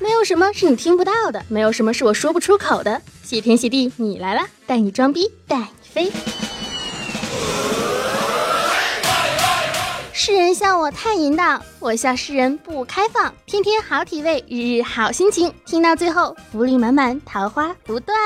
没有什么是你听不到的，没有什么是我说不出口的。谢天谢地，你来了，带你装逼，带你飞。世人笑我太淫荡，我笑世人不开放。天天好体味，日日好心情。听到最后，福利满满，桃花不断。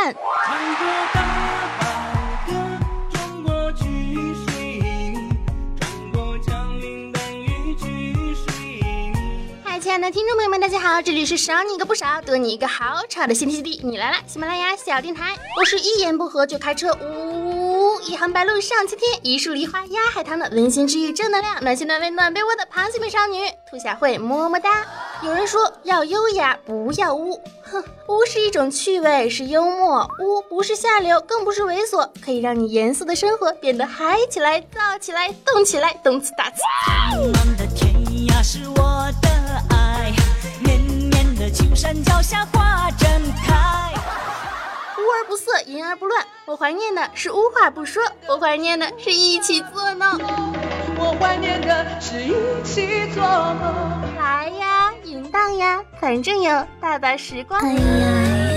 亲爱的听众朋友们，大家好，这里是少你一个不少，多你一个好吵的新天地，你来了，喜马拉雅小电台，我是一言不合就开车呜。一行白鹭上青天，一树梨花压海棠的温馨治愈正能量，暖心暖胃暖被窝的螃蟹美少女兔小慧么么哒。有人说要优雅，不要污，哼，污是一种趣味，是幽默，污不是下流，更不是猥琐，可以让你严肃的生活变得嗨起来，燥起来，动起来，动次打次。污而不色，淫而不乱。我怀念的是无话不说，我怀念的是一起做梦。我怀念的是一起做梦。来呀，淫荡呀，反正有大把时光。哎呀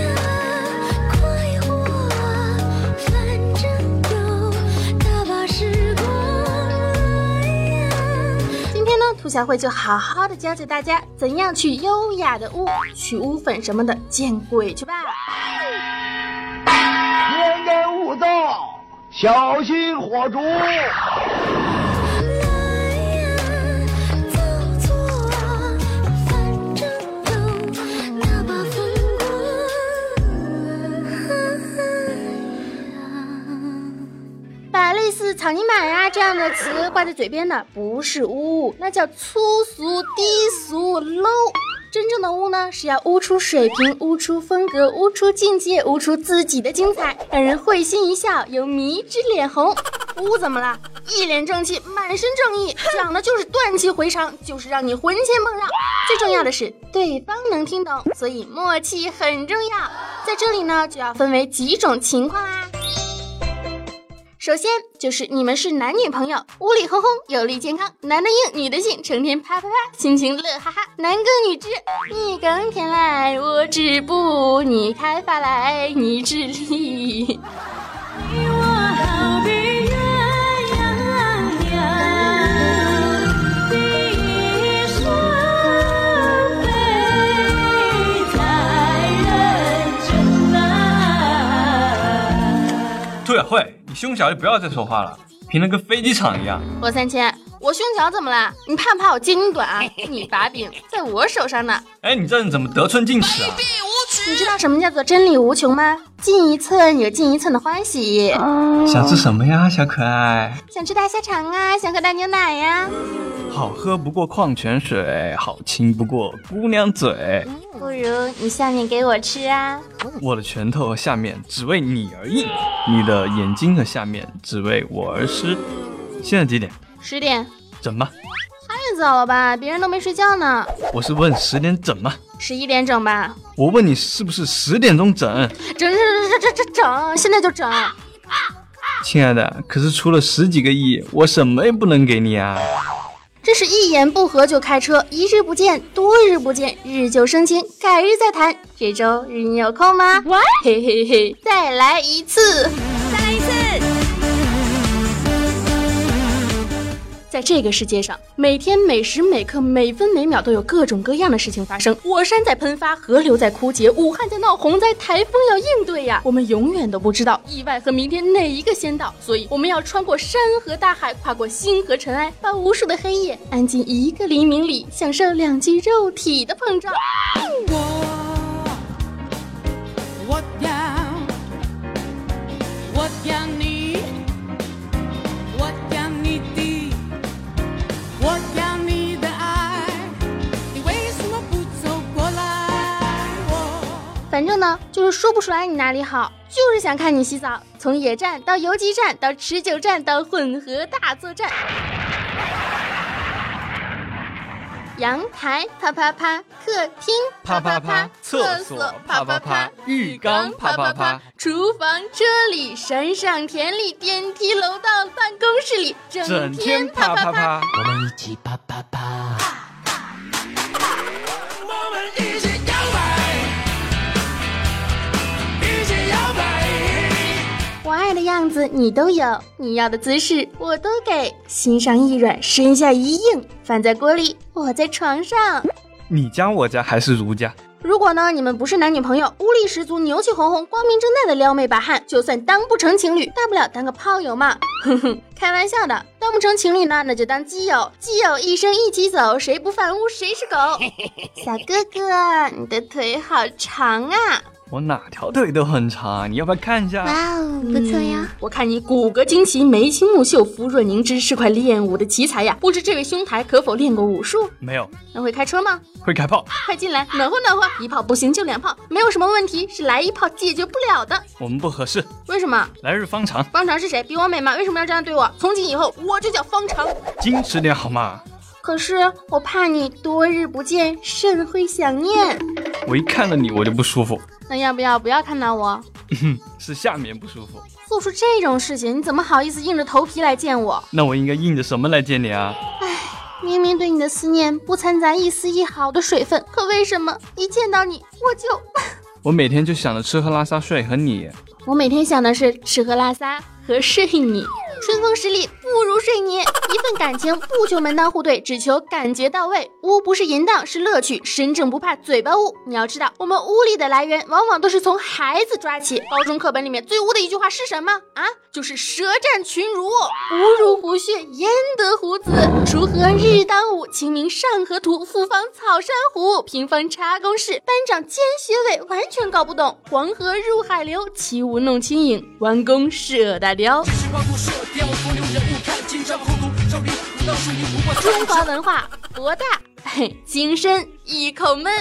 兔小慧就好好的教教大家怎样去优雅的污，取污粉什么的，见鬼去吧！天干物燥，小心火烛。泥马”呀这样的词挂在嘴边的，不是污，那叫粗俗、低俗、low。真正的污呢，是要污出水平，污出风格，污出境界，污出自己的精彩，让人会心一笑，又迷之脸红。污怎么了？一脸正气，满身正义，讲的就是断气回肠，就是让你魂牵梦绕。最重要的是，对方能听懂，所以默契很重要。在这里呢，就要分为几种情况啦。首先就是你们是男女朋友，屋里轰轰，有利健康，男的硬，女的性，成天啪啪啪，心情乐哈哈。男耕女织，你耕田来，我织布，你开发来，你织力。兔胸小就不要再说话了，平的跟飞机场一样。罗三千，我胸小怎么了？你怕不怕我接你短啊？你把柄在我手上呢。哎，你这人怎么得寸进尺啊？你知道什么叫做真理无穷吗？进一寸有进一寸的欢喜。想吃什么呀，小可爱？想吃大虾肠啊，想喝大牛奶呀。好喝不过矿泉水，好亲不过姑娘嘴。不如你下面给我吃啊！我的拳头下面只为你而硬，你的眼睛的下面只为我而湿。现在几点？十点。整吧。太早了吧，别人都没睡觉呢。我是问十点整吗？十一点整吧。我问你是不是十点钟整？整整整整整整，现在就整。亲爱的，可是出了十几个亿，我什么也不能给你啊。这是一言不合就开车，一日不见，多日不见，日久生情，改日再谈。这周日你有空吗？嘿嘿嘿，再来一次。在这个世界上，每天每时每刻每分每秒都有各种各样的事情发生。火山在喷发，河流在枯竭，武汉在闹洪灾，台风要应对呀！我们永远都不知道意外和明天哪一个先到，所以我们要穿过山河大海，跨过星河尘埃，把无数的黑夜安进一个黎明里，享受两具肉体的碰撞。反说不出来你哪里好，就是想看你洗澡，从野战到游击战，到持久战，到混合大作战。阳台啪啪啪，客厅啪啪啪，厕所啪啪啪，浴缸啪啪啪，厨房车里，山上田里，电梯楼道办公室里，整天啪啪啪，我们一起啪啪啪。样子你都有，你要的姿势我都给。心上一软，身下一硬，饭在锅里，我在床上。你家我家还是儒家？如果呢，你们不是男女朋友，武力十足，牛气哄哄，光明正大的撩妹把汉，就算当不成情侣，大不了当个炮友嘛。哼哼，开玩笑的，当不成情侣呢，那就当基友，基友一生一起走，谁不犯污谁是狗。小哥哥，你的腿好长啊！我哪条腿都很长，你要不要看一下？哇哦，不错呀！我看你骨骼惊奇，眉清目秀，肤若凝脂，是块练武的奇才呀！不知这位兄台可否练过武术？没有。那会开车吗？会开炮。快进来，暖和暖和。一炮不行就两炮，没有什么问题是来一炮解决不了的。我们不合适。为什么？来日方长。方长是谁？比我美吗？为什么要这样对我？从今以后我就叫方长。矜持点好吗？可是我怕你多日不见，甚会想念。我一看到你我就不舒服。那要不要不要看到我？是下面不舒服。做出这种事情，你怎么好意思硬着头皮来见我？那我应该硬着什么来见你啊？唉，明明对你的思念不掺杂一丝一毫的水分，可为什么一见到你我就 我每天就想着吃喝拉撒睡和你。我每天想的是吃喝拉撒和睡你。春风十里不如睡你，一份感情不求门当户对，只求感觉到位。污不是淫荡，是乐趣。身正不怕嘴巴污。你要知道，我们污力的来源往往都是从孩子抓起。高中课本里面最污的一句话是什么啊？就是舌战群儒，不入虎穴，焉得虎子？锄禾日当午，清明上河图。复方草珊瑚，平方插公式。班长兼学委完全搞不懂。黄河入海流，起舞弄清影。弯弓射大雕。中华文化博大，嘿，精深，一口闷。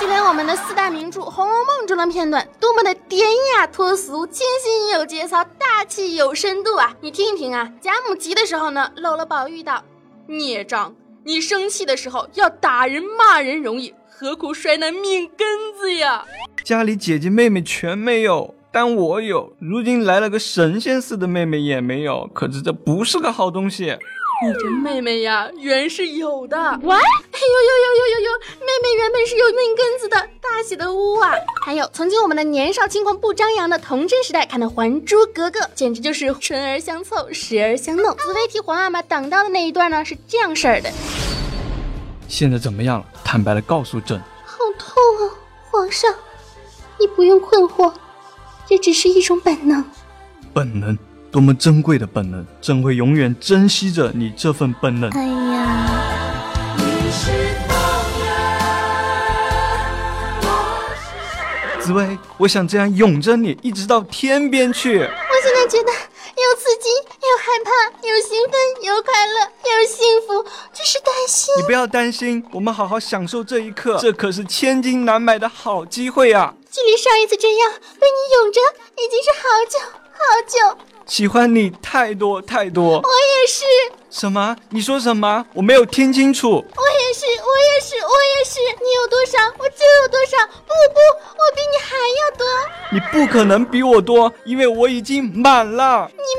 就连我们的四大名著《红楼梦》中的片段，多么的典雅脱俗，清新有节操，大气有深度啊！你听一听啊，贾母急的时候呢，搂了宝玉道：“孽障，你生气的时候要打人骂人容易，何苦摔那命根子呀？”家里姐姐妹妹全没有。但我有，如今来了个神仙似的妹妹也没有，可是这不是个好东西。你这妹妹呀，原是有的。喂，哎呦呦呦呦呦呦，妹妹原本是有命根子的，大写的污啊！还有，曾经我们的年少轻狂不张扬的童真时代，看的《还珠格格》，简直就是春儿相凑，时而相弄。紫薇替皇阿玛挡刀的那一段呢，是这样式儿的。现在怎么样了？坦白的告诉朕。好痛啊，皇上，你不用困惑。这只是一种本能，本能，多么珍贵的本能！朕会永远珍惜着你这份本能。哎呀，紫薇，我想这样拥着你，一直到天边去。我现在觉得又刺激，又害怕，又兴奋，又快。你不要担心，我们好好享受这一刻，这可是千金难买的好机会啊！距离上一次这样被你拥着，已经是好久好久。喜欢你太多太多，我也是。什么？你说什么？我没有听清楚。我也是，我也是，我也是。你有多少，我就有多少。不不，我比你还要多。你不可能比我多，因为我已经满了。你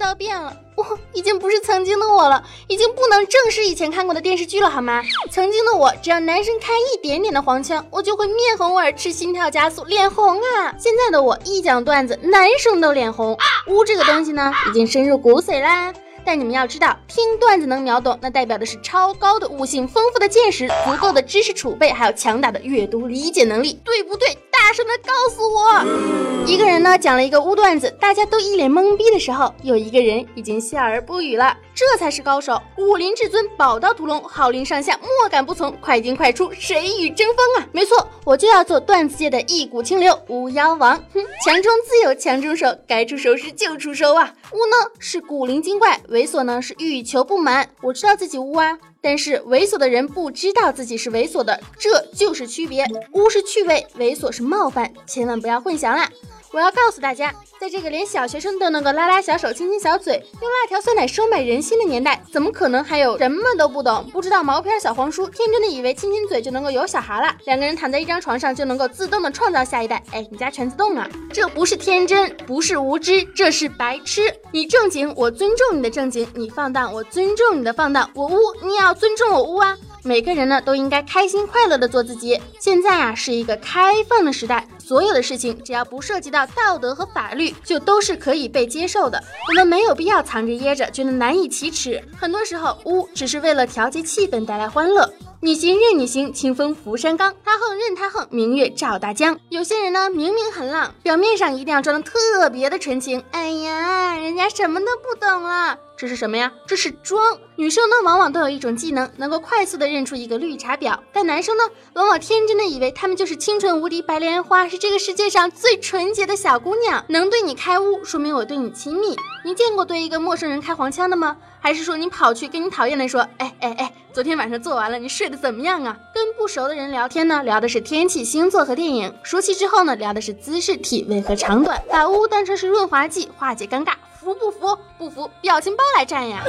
道变了。我已经不是曾经的我了，已经不能正视以前看过的电视剧了，好吗？曾经的我，只要男生开一点点的黄腔，我就会面红耳赤、心跳加速、脸红啊！现在的我一讲段子，男生都脸红。污这个东西呢，已经深入骨髓啦。但你们要知道，听段子能秒懂，那代表的是超高的悟性、丰富的见识、足够的知识储备，还有强大的阅读理解能力，对不对？大声的告诉我，一个人呢讲了一个污段子，大家都一脸懵逼的时候，有一个人已经笑而不语了，这才是高手。武林至尊，宝刀屠龙，号令上下莫敢不从，快进快出，谁与争锋啊？没错，我就要做段子界的一股清流，巫妖王。哼，强中自有强中手，该出手时就出手啊。巫呢是古灵精怪，猥琐呢是欲求不满。我知道自己污啊。但是猥琐的人不知道自己是猥琐的，这就是区别。污是趣味，猥琐是冒犯，千万不要混淆啦。我要告诉大家，在这个连小学生都能够拉拉小手、亲亲小嘴、用辣条酸奶收买人心的年代，怎么可能还有什么都不懂、不知道毛片儿小黄书，天真的以为亲亲嘴就能够有小孩了？两个人躺在一张床上就能够自动的创造下一代？哎，你家全自动啊！这不是天真，不是无知，这是白痴。你正经，我尊重你的正经；你放荡，我尊重你的放荡。我污，你也要尊重我污啊！每个人呢都应该开心快乐的做自己。现在啊是一个开放的时代，所有的事情只要不涉及到道德和法律，就都是可以被接受的。我们没有必要藏着掖着，觉得难以启齿。很多时候，污只是为了调节气氛，带来欢乐。你行任你行，清风拂山岗；他横任他横，明月照大江。有些人呢，明明很浪，表面上一定要装的特别的纯情。哎呀，人家什么都不懂了。这是什么呀？这是装。女生呢，往往都有一种技能，能够快速的认出一个绿茶婊；但男生呢，往往天真的以为他们就是清纯无敌白莲花，是这个世界上最纯洁的小姑娘。能对你开污，说明我对你亲密。你见过对一个陌生人开黄腔的吗？还是说你跑去跟你讨厌的说，哎哎哎，昨天晚上做完了，你睡得怎么样啊？跟不熟的人聊天呢，聊的是天气、星座和电影；熟悉之后呢，聊的是姿势、体位和长短。把污当成是润滑剂，化解尴尬，服不服？不服，表情包来战呀！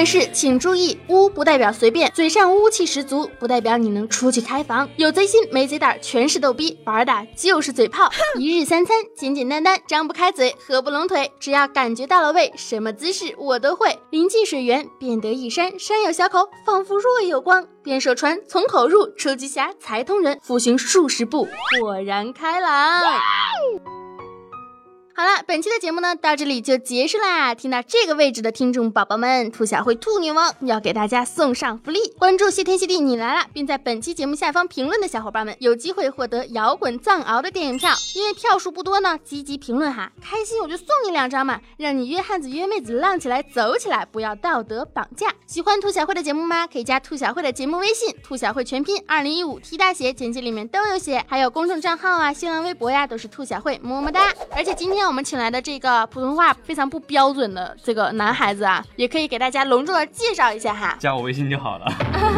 但是请注意，污不代表随便，嘴上污气十足不代表你能出去开房。有贼心没贼胆，全是逗逼，玩的就是嘴炮。一日三餐简简单单，张不开嘴，合不拢腿，只要感觉到了味，什么姿势我都会。临近水源，便得一山，山有小口，仿佛若有光。便说穿，从口入，出极狭，才通人。复行数十步，豁然开朗。好了，本期的节目呢到这里就结束啦。听到这个位置的听众宝宝们，兔小慧兔女王要给大家送上福利，关注谢天谢地你来了，并在本期节目下方评论的小伙伴们，有机会获得摇滚藏獒的电影票。因为票数不多呢，积极评论哈，开心我就送你两张嘛，让你约汉子约妹子浪起来走起来，不要道德绑架。喜欢兔小慧的节目吗？可以加兔小慧的节目微信，兔小慧全拼二零一五 T 大写，简介里面都有写，还有公众账号啊，新浪微博呀，都是兔小慧，么么哒。而且今天。我们请来的这个普通话非常不标准的这个男孩子啊，也可以给大家隆重的介绍一下哈。加我微信就好了。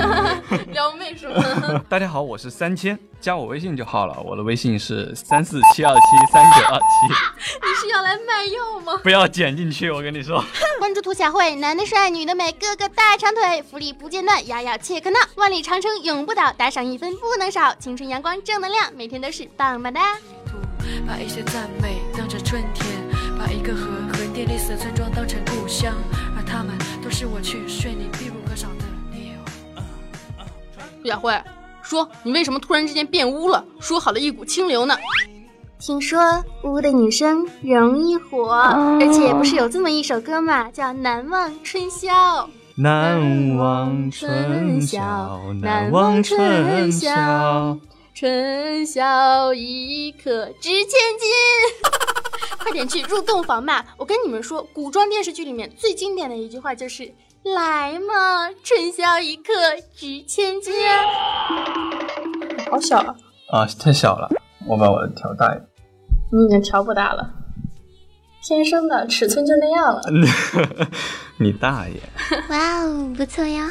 撩妹是吗？大家好，我是三千，加我微信就好了。我的微信是三四七二七三九二七。你是要来卖药吗？不要剪进去，我跟你说。关注兔小慧，男的帅，女的美，个个大长腿，福利不间断，牙咬切克闹，万里长城永不倒，打赏一分不能少，青春阳光正能量，每天都是棒棒哒。把一些赞美当成春天，把一个和横店类似的村庄当成故乡，而他们都是我去睡你必不可少的理由。陆小慧，说你为什么突然之间变污了？说好了一股清流呢？听说污的女生容易火，而且不是有这么一首歌嘛，叫《难忘春宵》。难忘春宵，难忘春宵。春宵一刻值千金，快点去入洞房吧！我跟你们说，古装电视剧里面最经典的一句话就是“来嘛，春宵一刻值千金”。好小啊！啊，太小了，我把我的调大一点。你已经调不大了，天生的尺寸就那样了。你大爷！哇哦，不错哟！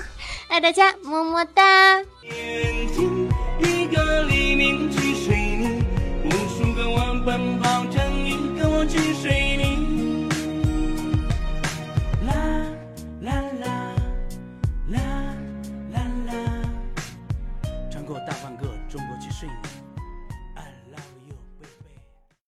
爱大家，么么哒。一个